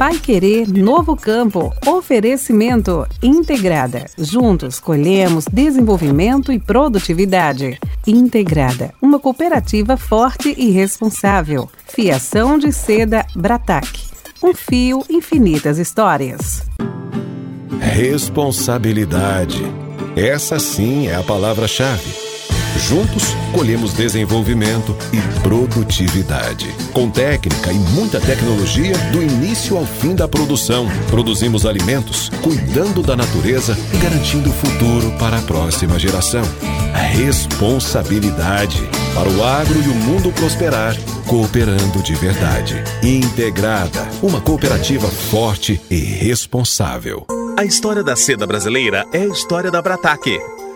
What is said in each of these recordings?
Pai Querer Novo Campo. Oferecimento Integrada. Juntos colhemos desenvolvimento e produtividade. Integrada, uma cooperativa forte e responsável. Fiação de seda Bratac. Um fio, infinitas histórias. Responsabilidade. Essa sim é a palavra-chave. Juntos, colhemos desenvolvimento e produtividade. Com técnica e muita tecnologia, do início ao fim da produção, produzimos alimentos, cuidando da natureza e garantindo o futuro para a próxima geração. Responsabilidade para o agro e o mundo prosperar, cooperando de verdade. Integrada, uma cooperativa forte e responsável. A história da seda brasileira é a história da Brataque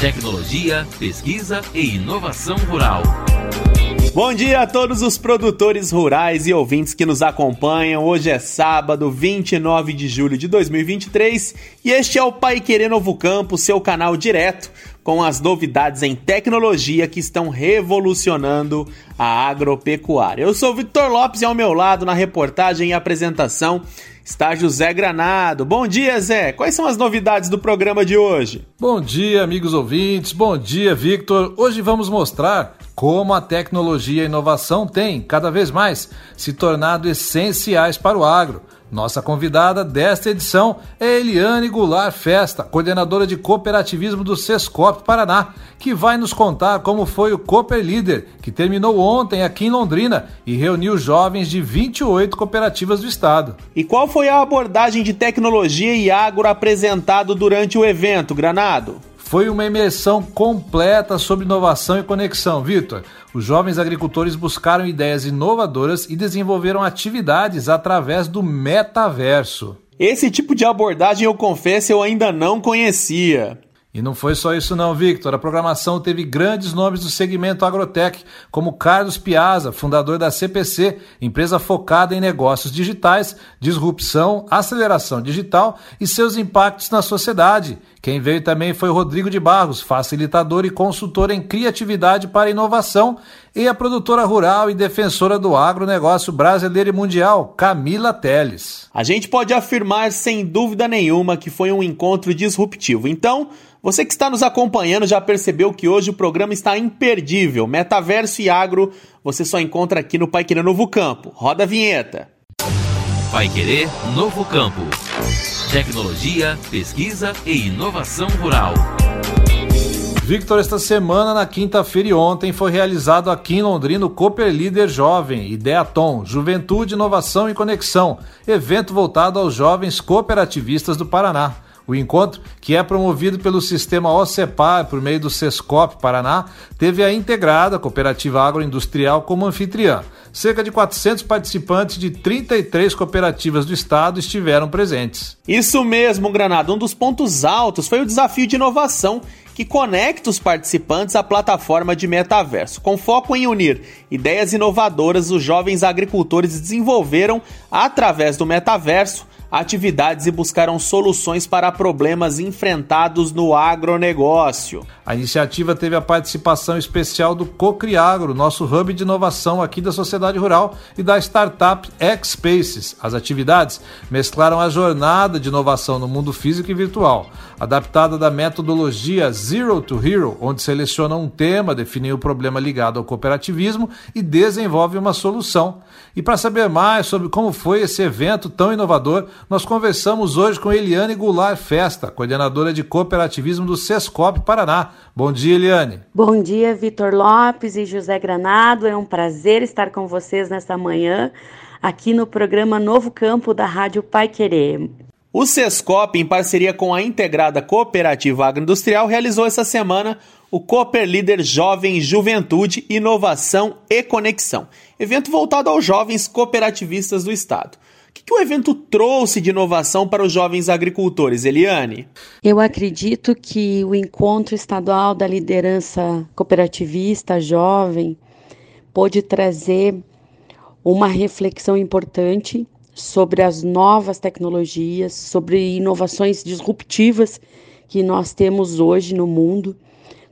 tecnologia, pesquisa e inovação rural. Bom dia a todos os produtores rurais e ouvintes que nos acompanham. Hoje é sábado, 29 de julho de 2023 e este é o Pai Querer Novo Campo, seu canal direto com as novidades em tecnologia que estão revolucionando a agropecuária. Eu sou Victor Lopes e ao meu lado na reportagem e apresentação está José Granado. Bom dia, Zé. Quais são as novidades do programa de hoje? Bom dia, amigos ouvintes. Bom dia, Victor. Hoje vamos mostrar como a tecnologia e a inovação têm, cada vez mais, se tornado essenciais para o agro nossa convidada desta edição é Eliane Goulart Festa, coordenadora de cooperativismo do Sescop Paraná, que vai nos contar como foi o Cooper Leader, que terminou ontem aqui em Londrina e reuniu jovens de 28 cooperativas do estado. E qual foi a abordagem de tecnologia e agro apresentado durante o evento, Granado? Foi uma imersão completa sobre inovação e conexão, Vitor. Os jovens agricultores buscaram ideias inovadoras e desenvolveram atividades através do metaverso. Esse tipo de abordagem, eu confesso, eu ainda não conhecia. E não foi só isso não, Victor. A programação teve grandes nomes do segmento agrotech, como Carlos Piazza, fundador da CPC, empresa focada em negócios digitais, disrupção, aceleração digital e seus impactos na sociedade. Quem veio também foi Rodrigo de Barros, facilitador e consultor em criatividade para inovação, e a produtora rural e defensora do agronegócio brasileiro e mundial, Camila Teles. A gente pode afirmar sem dúvida nenhuma que foi um encontro disruptivo. Então, você que está nos acompanhando já percebeu que hoje o programa está imperdível. Metaverso e agro você só encontra aqui no Pai Querer Novo Campo. Roda a vinheta. Pai Querer Novo Campo. Tecnologia, pesquisa e inovação rural. Victor, esta semana, na quinta-feira e ontem, foi realizado aqui em Londrina o Cooper Líder Jovem, Ideaton, Juventude, Inovação e Conexão, evento voltado aos jovens cooperativistas do Paraná. O encontro, que é promovido pelo sistema OCEPAR por meio do SESCOP Paraná, teve a integrada Cooperativa Agroindustrial como anfitriã. Cerca de 400 participantes de 33 cooperativas do estado estiveram presentes. Isso mesmo, Granada. Um dos pontos altos foi o desafio de inovação que conecta os participantes à plataforma de metaverso. Com foco em unir ideias inovadoras, os jovens agricultores desenvolveram, através do metaverso, atividades e buscaram soluções para problemas enfrentados no agronegócio. A iniciativa teve a participação especial do Cocriagro, nosso hub de inovação aqui da sociedade rural, e da startup X-Spaces. As atividades mesclaram a jornada de inovação no mundo físico e virtual, adaptada da metodologia Zero to Hero, onde seleciona um tema, define o problema ligado ao cooperativismo e desenvolve uma solução. E para saber mais sobre como foi esse evento tão inovador, nós conversamos hoje com Eliane Goulart Festa, coordenadora de cooperativismo do Sescop Paraná. Bom dia, Eliane. Bom dia, Vitor Lopes e José Granado. É um prazer estar com vocês nesta manhã, aqui no programa Novo Campo da Rádio Pai Querer. O Sescop, em parceria com a Integrada Cooperativa Agroindustrial, realizou essa semana o Cooper Líder Jovem Juventude, Inovação e Conexão, evento voltado aos jovens cooperativistas do Estado que o evento trouxe de inovação para os jovens agricultores, Eliane? Eu acredito que o encontro estadual da liderança cooperativista jovem pôde trazer uma reflexão importante sobre as novas tecnologias, sobre inovações disruptivas que nós temos hoje no mundo.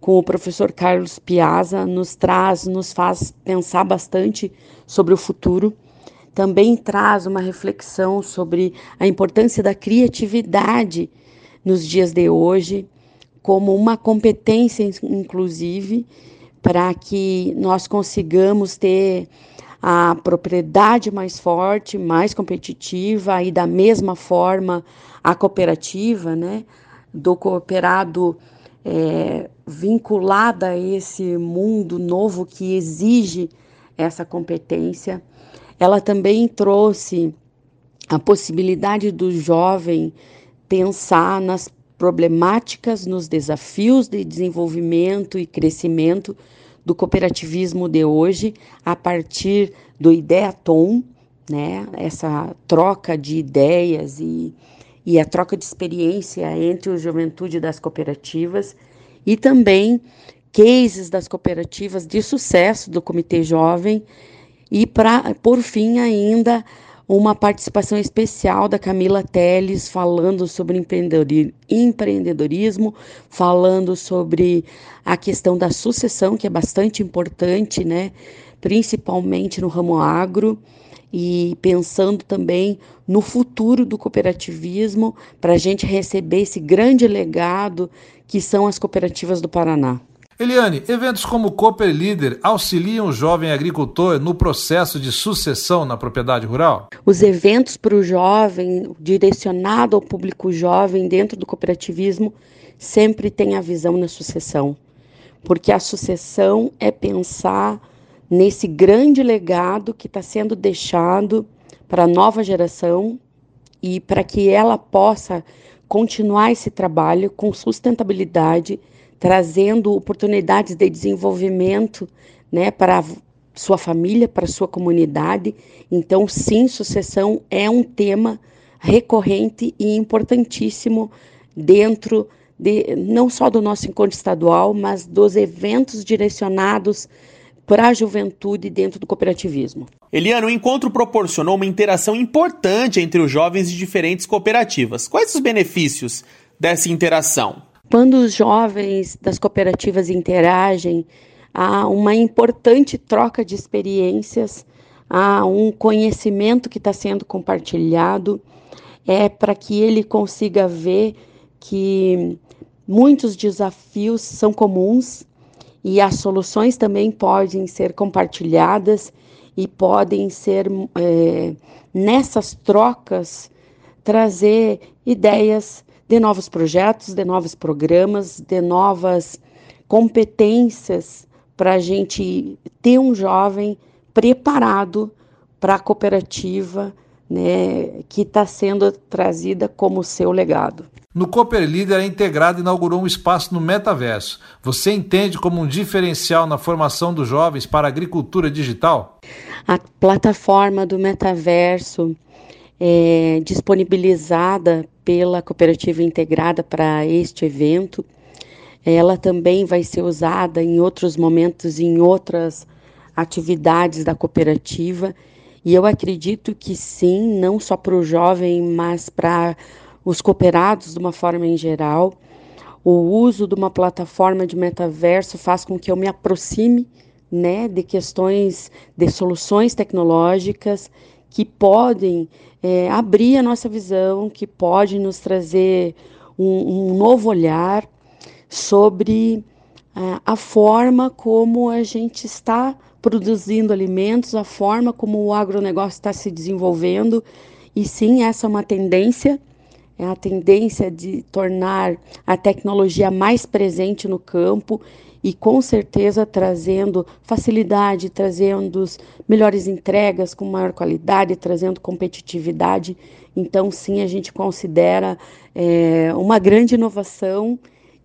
Com o professor Carlos Piazza, nos traz, nos faz pensar bastante sobre o futuro. Também traz uma reflexão sobre a importância da criatividade nos dias de hoje, como uma competência, inclusive, para que nós consigamos ter a propriedade mais forte, mais competitiva e da mesma forma a cooperativa, né, do cooperado é, vinculada a esse mundo novo que exige essa competência. Ela também trouxe a possibilidade do jovem pensar nas problemáticas, nos desafios de desenvolvimento e crescimento do cooperativismo de hoje a partir do Ideatom, né? Essa troca de ideias e, e a troca de experiência entre a juventude das cooperativas e também cases das cooperativas de sucesso do Comitê Jovem e para por fim ainda uma participação especial da Camila Teles falando sobre empreendedorismo, falando sobre a questão da sucessão, que é bastante importante, né? principalmente no ramo agro, e pensando também no futuro do cooperativismo, para a gente receber esse grande legado que são as cooperativas do Paraná. Eliane, eventos como Cooper Leader auxiliam o jovem agricultor no processo de sucessão na propriedade rural? Os eventos para o jovem, direcionado ao público jovem dentro do cooperativismo, sempre tem a visão na sucessão. Porque a sucessão é pensar nesse grande legado que está sendo deixado para a nova geração e para que ela possa continuar esse trabalho com sustentabilidade trazendo oportunidades de desenvolvimento né, para sua família, para sua comunidade. Então, sim, sucessão é um tema recorrente e importantíssimo dentro de, não só do nosso encontro estadual, mas dos eventos direcionados para a juventude dentro do cooperativismo. Eliana, o encontro proporcionou uma interação importante entre os jovens de diferentes cooperativas. Quais os benefícios dessa interação? Quando os jovens das cooperativas interagem, há uma importante troca de experiências, há um conhecimento que está sendo compartilhado, é para que ele consiga ver que muitos desafios são comuns e as soluções também podem ser compartilhadas e podem ser é, nessas trocas trazer ideias de novos projetos, de novos programas, de novas competências para a gente ter um jovem preparado para a cooperativa né, que está sendo trazida como seu legado. No Cooper Leader, a Integrada inaugurou um espaço no metaverso. Você entende como um diferencial na formação dos jovens para a agricultura digital? A plataforma do metaverso é disponibilizada pela cooperativa integrada para este evento. Ela também vai ser usada em outros momentos, em outras atividades da cooperativa. E eu acredito que sim, não só para o jovem, mas para os cooperados de uma forma em geral. O uso de uma plataforma de metaverso faz com que eu me aproxime né, de questões, de soluções tecnológicas que podem é, abrir a nossa visão, que pode nos trazer um, um novo olhar sobre a, a forma como a gente está produzindo alimentos, a forma como o agronegócio está se desenvolvendo. E sim, essa é uma tendência, é a tendência de tornar a tecnologia mais presente no campo e com certeza trazendo facilidade, trazendo melhores entregas com maior qualidade, trazendo competitividade. Então, sim, a gente considera é, uma grande inovação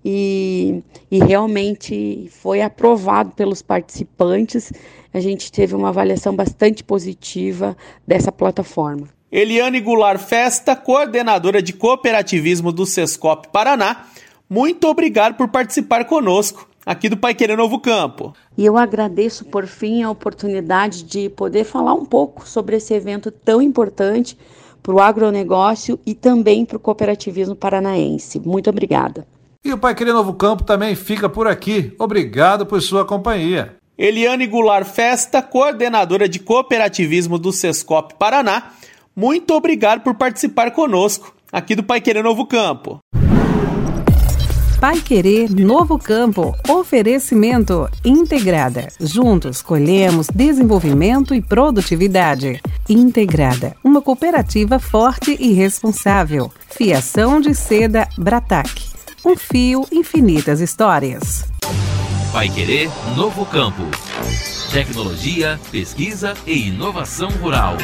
e, e realmente foi aprovado pelos participantes. A gente teve uma avaliação bastante positiva dessa plataforma. Eliane Goulart Festa, coordenadora de cooperativismo do Sescop Paraná, muito obrigado por participar conosco aqui do Pai Querer Novo Campo. E eu agradeço por fim a oportunidade de poder falar um pouco sobre esse evento tão importante para o agronegócio e também para o cooperativismo paranaense. Muito obrigada. E o Pai Querer Novo Campo também fica por aqui. Obrigado por sua companhia. Eliane Goulart Festa, coordenadora de cooperativismo do Sescop Paraná, muito obrigado por participar conosco aqui do Pai Querer Novo Campo. Pai Querer Novo Campo. Oferecimento Integrada. Juntos colhemos desenvolvimento e produtividade. Integrada, uma cooperativa forte e responsável. Fiação de seda Bratac. Um fio, infinitas histórias. Pai Querer Novo Campo. Tecnologia, pesquisa e inovação rural.